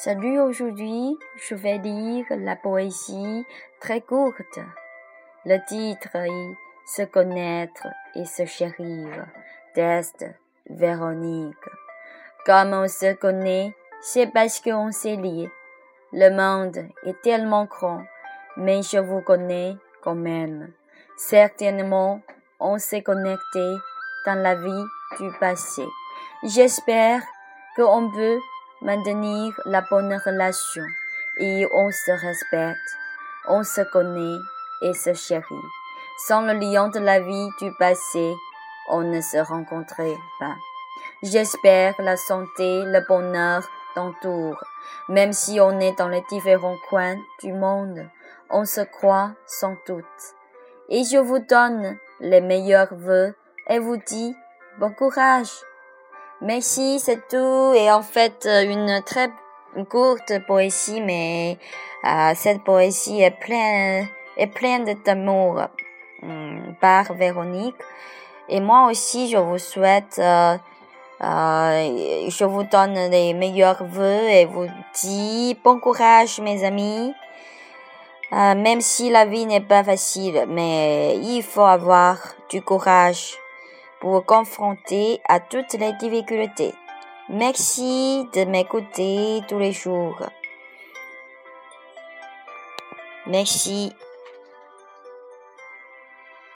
Salut, aujourd'hui, je vais lire la poésie très courte. Le titre est Se connaître et se chérir d'Est Véronique. Comme on se connaît, c'est parce qu'on s'est lié. Le monde est tellement grand, mais je vous connais quand même. Certainement, on s'est connecté dans la vie du passé. J'espère qu'on peut maintenir la bonne relation et on se respecte, on se connaît et se chérit. Sans le lien de la vie du passé, on ne se rencontrait pas. J'espère la santé, le bonheur t'entoure. Même si on est dans les différents coins du monde, on se croit sans doute. Et je vous donne les meilleurs vœux et vous dis bon courage. Merci, c'est tout. Et en fait, euh, une très courte poésie, mais euh, cette poésie est pleine, est pleine d'amour hum, par Véronique. Et moi aussi, je vous souhaite, euh, euh, je vous donne les meilleurs vœux et vous dis bon courage, mes amis. Euh, même si la vie n'est pas facile, mais il faut avoir du courage pour confronter à toutes les difficultés. Merci de m'écouter tous les jours. Merci.